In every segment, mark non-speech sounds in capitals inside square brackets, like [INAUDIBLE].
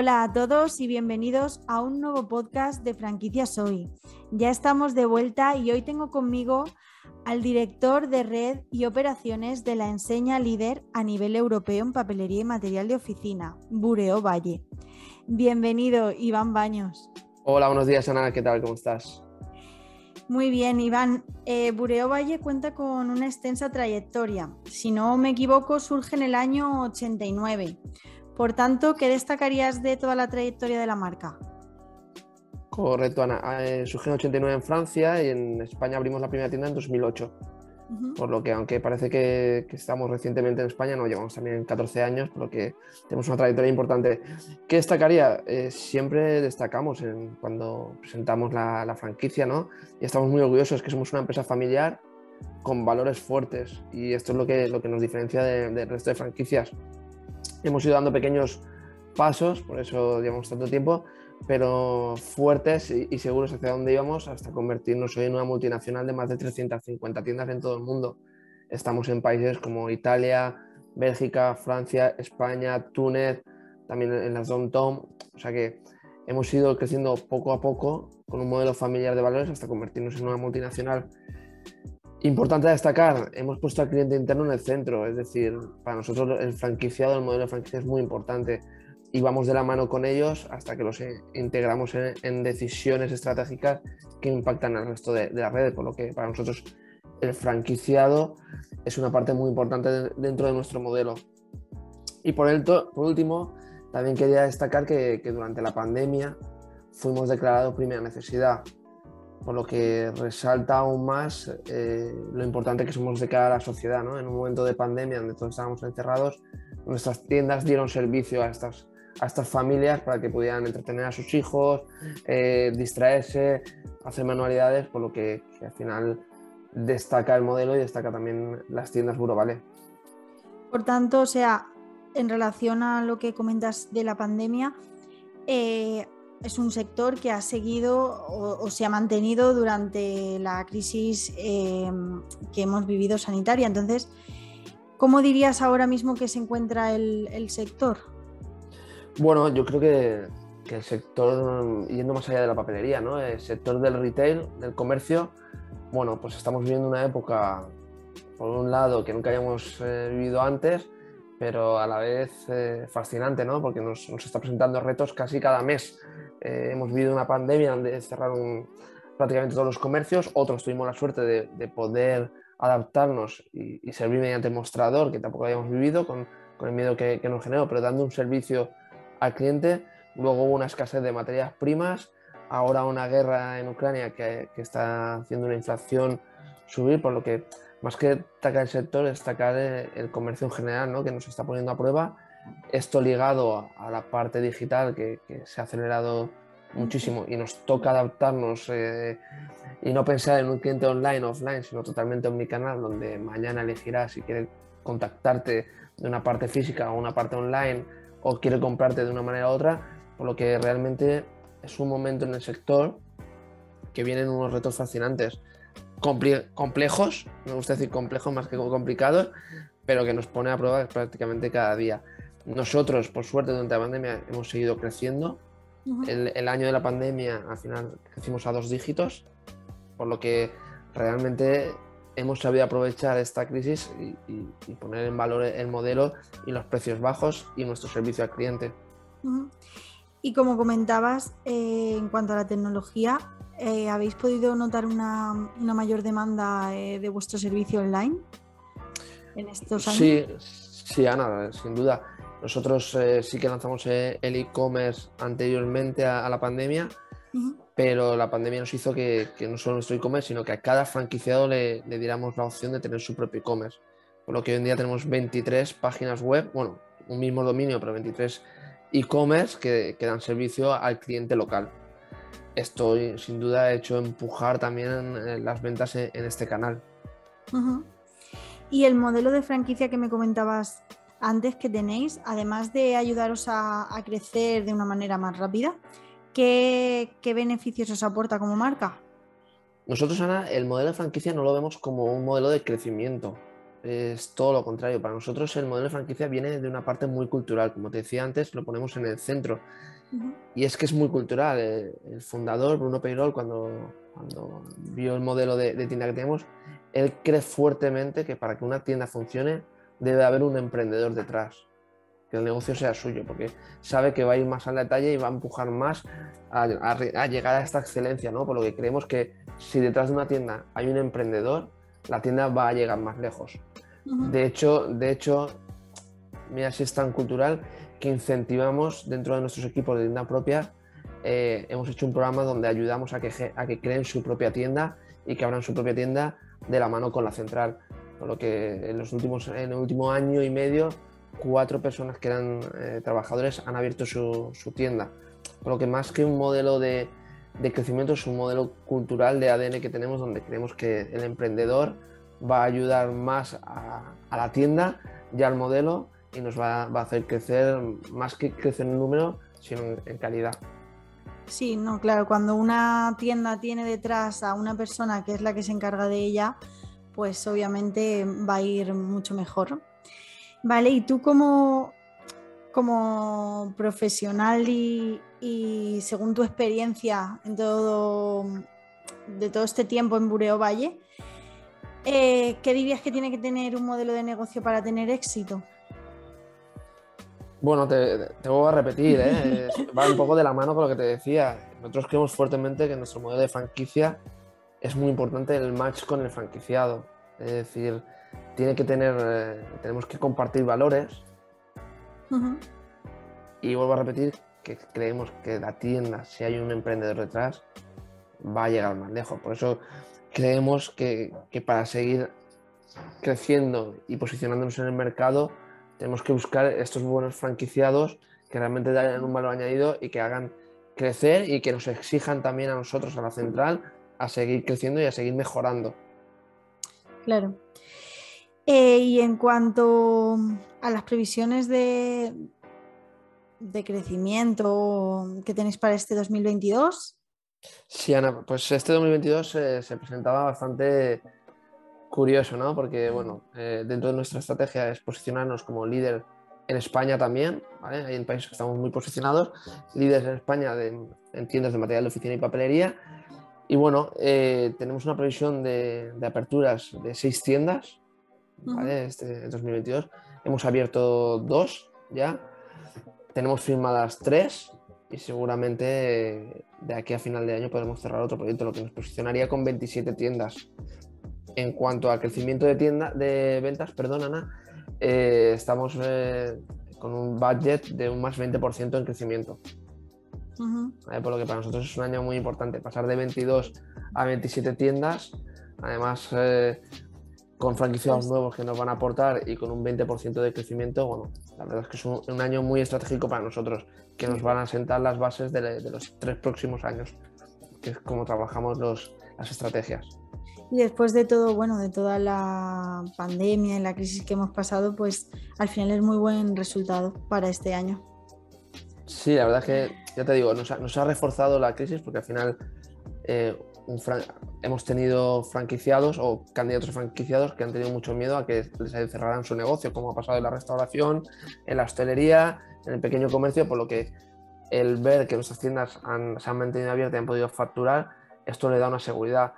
Hola a todos y bienvenidos a un nuevo podcast de Franquicias Hoy. Ya estamos de vuelta y hoy tengo conmigo al director de red y operaciones de la enseña líder a nivel europeo en papelería y material de oficina, Bureo Valle. Bienvenido, Iván Baños. Hola, buenos días, Ana. ¿Qué tal? ¿Cómo estás? Muy bien, Iván. Eh, Bureo Valle cuenta con una extensa trayectoria. Si no me equivoco, surge en el año 89. Por tanto, ¿qué destacarías de toda la trayectoria de la marca? Correcto, Ana. Eh, surgió en 89 en Francia y en España abrimos la primera tienda en 2008. Por lo que, aunque parece que, estamos recientemente en España, no llevamos también 14 años, por lo que tenemos una trayectoria importante. ¿Qué destacaría? Eh, siempre destacamos cuando presentamos la, franquicia, ¿no? Y estamos muy orgullosos que somos una empresa familiar con valores fuertes y esto es lo que, lo que nos diferencia del resto de franquicias. Hemos ido dando pequeños pasos, por eso llevamos tanto tiempo, pero fuertes y, seguros hacia dónde íbamos hasta convertirnos hoy en una multinacional de más de 350 tiendas en todo el mundo. Estamos en países como Italia, Bélgica, Francia, España, Túnez, también en las downtown. O sea que hemos ido creciendo poco a poco con un modelo familiar de valores hasta convertirnos en una multinacional. Importante destacar, hemos puesto al cliente interno en el centro, es decir, para nosotros el franquiciado, el modelo de franquicia es muy importante y vamos de la mano con ellos hasta que los integramos en, decisiones estratégicas que impactan al resto de, la red, por lo que para nosotros el franquiciado es una parte muy importante dentro de nuestro modelo. Y por, el por último, también quería destacar que, durante la pandemia fuimos declarados primera necesidad, por lo que resalta aún más eh, lo importante que somos de cara a la sociedad. ¿no? En un momento de pandemia donde todos estábamos encerrados, nuestras tiendas dieron servicio a estas a estas familias para que pudieran entretener a sus hijos, eh, distraerse, hacer manualidades, por lo que, al final destaca el modelo y destaca también las tiendas Buro Vale. Por tanto, o sea, en relación a lo que comentas de la pandemia, eh, es un sector que ha seguido o, se ha mantenido durante la crisis eh, que hemos vivido sanitaria. Entonces, ¿cómo dirías ahora mismo que se encuentra el sector? Bueno, yo creo que, el sector, yendo más allá de la papelería, ¿no? el sector del retail, del comercio, bueno, pues estamos viviendo una época, por un lado, que nunca habíamos eh, vivido antes, pero a la vez eh, fascinante, ¿no? porque nos, está presentando retos casi cada mes. Eh, hemos vivido una pandemia donde cerraron prácticamente todos los comercios, otros tuvimos la suerte de, poder adaptarnos y, servir mediante mostrador, que tampoco habíamos vivido, con, el miedo que, que nos generó, pero dando un servicio al cliente. Luego hubo una escasez de materias primas, ahora una guerra en Ucrania que, está haciendo una inflación subir, por lo que más que destacar el sector, destacar el comercio en general, ¿no? que nos está poniendo a prueba. Esto ligado a la parte digital que, se ha acelerado muchísimo y nos toca adaptarnos eh, y no pensar en un cliente online, offline, sino totalmente omnicanal, donde mañana elegirás si quiere contactarte de una parte física o una parte online o quiere comprarte de una manera u otra, por lo que realmente es un momento en el sector que vienen unos retos fascinantes, complejos, me gusta decir complejos más que complicados, pero que nos pone a prueba prácticamente cada día. Nosotros, por suerte, durante la pandemia hemos seguido creciendo. el, año de la pandemia, al final, crecimos a dos dígitos, por lo que realmente hemos sabido aprovechar esta crisis y, poner en valor el modelo y los precios bajos y nuestro servicio al cliente. Y como comentabas, eh, en cuanto a la tecnología, eh, ¿habéis podido notar una, mayor demanda eh, de vuestro servicio online en estos años? Sí, sí, Ana, sin duda. Nosotros sí que lanzamos el e-commerce anteriormente a, la pandemia pero la pandemia nos hizo que, no solo nuestro e-commerce, sino que a cada franquiciado le, diéramos la opción de tener su propio e-commerce. Por lo que hoy en día tenemos 23 páginas web, bueno, un mismo dominio, pero 23 e-commerce que, dan servicio al cliente local. Esto sin duda ha hecho empujar también las ventas en, este canal. Y el modelo de franquicia que me comentabas antes que tenéis, además de ayudaros a crecer de una manera más rápida, ¿qué, beneficios os aporta como marca? Nosotros, Ana, el modelo de franquicia no lo vemos como un modelo de crecimiento, es todo lo contrario. Para nosotros el modelo de franquicia viene de una parte muy cultural. Como te decía antes, lo ponemos en el centro. Y es que es muy cultural. El fundador, Bruno Peirol, cuando, cuando vio el modelo de, tienda que tenemos, él cree fuertemente que para que una tienda funcione debe haber un emprendedor detrás, que el negocio sea suyo, porque sabe que va a ir más al detalle y va a empujar más a, a, llegar a esta excelencia, ¿no? Por lo que creemos que si detrás de una tienda hay un emprendedor, la tienda va a llegar más lejos. De hecho, de hecho, mira si es tan cultural que incentivamos dentro de nuestros equipos de tienda propia. Eh, hemos hecho un programa donde ayudamos a que, a que creen su propia tienda y que abran su propia tienda de la mano con la central. Por lo que en, los últimos, en el último año y medio, cuatro personas que eran eh, trabajadores han abierto su, tienda. Por lo que más que un modelo de, de crecimiento es un modelo cultural de ADN que tenemos donde creemos que el emprendedor va a ayudar más a, la tienda y al modelo y nos va, a hacer crecer más que crecer en número, sino en, calidad. Sí, no, claro, cuando una tienda tiene detrás a una persona que es la que se encarga de ella, pues obviamente va a ir mucho mejor. Vale, y tú como, como profesional y, y según tu experiencia en todo, de todo este tiempo en Bureo Valle, eh, ¿qué dirías que tiene que tener un modelo de negocio para tener éxito? Bueno, te, voy a repetir, ¿eh? [LAUGHS] va un poco de la mano con lo que te decía. Nosotros creemos fuertemente que nuestro modelo de franquicia es muy importante el match con el franquiciado. Es decir, tiene que tener, eh, tenemos que compartir valores. Y vuelvo a repetir que creemos que la tienda, si hay un emprendedor detrás, va a llegar más lejos. Por eso creemos que, para seguir creciendo y posicionándonos en el mercado, tenemos que buscar estos buenos franquiciados que realmente den un valor añadido y que hagan crecer y que nos exijan también a nosotros, a la central, a seguir creciendo y a seguir mejorando. Claro. Eh, y en cuanto a las previsiones de, de crecimiento que tenéis para este 2022, Sí, Ana, pues este 2022 se presentaba bastante curioso, ¿no? Porque, bueno, eh, dentro de nuestra estrategia es posicionarnos como líder en España también, ¿vale? Hay en países que estamos muy posicionados, líderes en España en tiendas de material de oficina y papelería. Y bueno, eh, tenemos una previsión de, aperturas de seis tiendas, ¿vale? Este 2022. Hemos abierto dos ya, tenemos firmadas tres y seguramente de aquí a final de año podremos cerrar otro proyecto, lo que nos posicionaría con 27 tiendas. En cuanto al crecimiento de, tienda, de ventas, perdón Ana, eh, estamos eh, con un budget de un más 20% en crecimiento. Por lo que para nosotros es un año muy importante, pasar de 22 a 27 tiendas, además eh, con franquiciados pues nuevos que nos van a aportar y con un 20% de crecimiento, bueno, la verdad es que es un, año muy estratégico para nosotros, que nos van a sentar las bases de, los tres próximos años, que es como trabajamos los, las estrategias. Y después de todo, bueno, de toda la pandemia y la crisis que hemos pasado, pues al final es muy buen resultado para este año. Sí, la verdad es que, ya te digo, nos ha, reforzado la crisis porque al final eh, hemos tenido franquiciados o candidatos franquiciados que han tenido mucho miedo a que les cerraran su negocio, como ha pasado en la restauración, en la hostelería, en el pequeño comercio, por lo que el ver que nuestras tiendas se han mantenido abiertas y han podido facturar, esto le da una seguridad.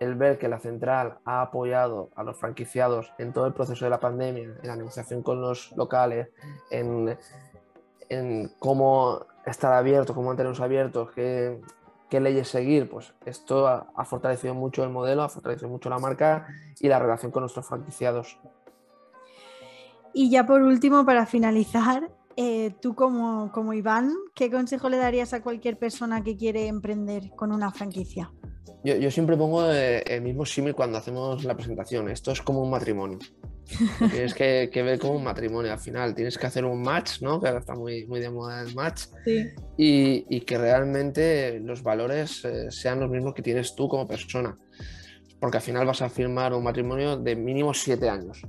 El ver que la central ha apoyado a los franquiciados en todo el proceso de la pandemia, en la negociación con los locales, en, en cómo estar abiertos, cómo mantenernos abiertos, que qué leyes seguir, pues esto ha, fortalecido mucho el modelo, ha fortalecido mucho la marca y la relación con nuestros franquiciados. Y ya por último, para finalizar, eh, tú como, como Iván, ¿qué consejo le darías a cualquier persona que quiere emprender con una franquicia? Yo, siempre pongo eh, el mismo símil cuando hacemos la presentación. Esto es como un matrimonio. [LAUGHS] Tienes que, ver como un matrimonio al final. Tienes que hacer un match, ¿no? Que ahora está muy, muy de moda el match. Y, que realmente los valores eh, sean los mismos que tienes tú como persona. Porque al final vas a firmar un matrimonio de mínimo siete años,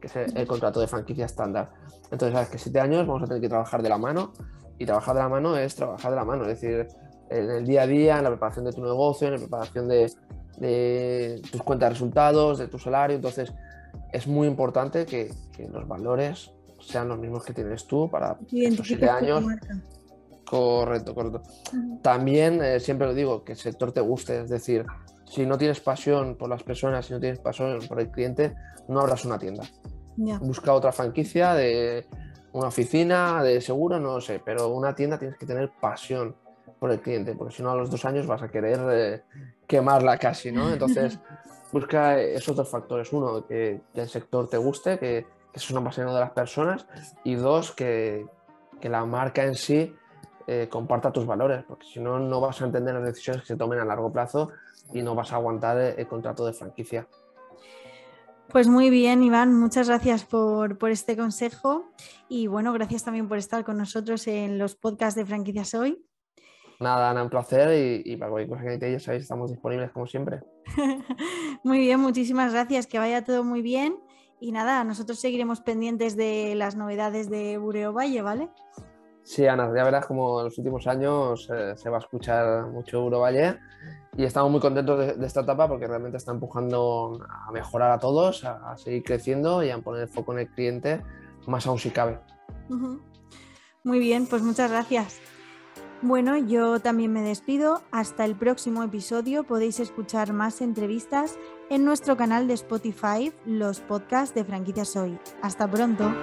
que es el, contrato de franquicia estándar. Entonces, sabes que siete años vamos a tener que trabajar de la mano. Y trabajar de la mano es trabajar de la mano. Es decir, en el día a día, en la preparación de tu negocio, en la preparación de, tus cuentas de resultados, de tu salario. Entonces, es muy importante que, los valores sean los mismos que tienes tú para estos siete años. Correcto, correcto. También eh, siempre lo digo, que el sector te guste, es decir, si no tienes pasión por las personas, si no tienes pasión por el cliente, no abras una tienda. Busca otra franquicia de una oficina, de seguro, no lo sé, pero una tienda tienes que tener pasión por el cliente, porque si no a los dos años vas a querer eh, quemarla casi, ¿no? Entonces, [LAUGHS] busca esos dos factores. Uno, que, el sector te guste, que, que es una apasionado de las personas, y dos, que, la marca en sí eh, comparta tus valores, porque si no, no vas a entender las decisiones que se tomen a largo plazo y no vas a aguantar el contrato de franquicia. Pues muy bien, Iván, muchas gracias por, este consejo y bueno, gracias también por estar con nosotros en los podcasts de franquicias hoy. Nada, Ana, un placer y, para cualquier cosa que necesitéis, ya sabéis, estamos disponibles como siempre. [LAUGHS] muy bien, muchísimas gracias, que vaya todo muy bien y nada, nosotros seguiremos pendientes de las novedades de Bureo Valle, ¿vale? Sí, Ana, ya verás como en los últimos años eh, se va a escuchar mucho Eurovalle y estamos muy contentos de, esta etapa porque realmente está empujando a mejorar a todos, a, seguir creciendo y a poner el foco en el cliente, más aún si cabe. Muy bien, pues muchas gracias. Bueno, yo también me despido. Hasta el próximo episodio. Podéis escuchar más entrevistas en nuestro canal de Spotify, los podcasts de Franquicias Hoy. Hasta pronto.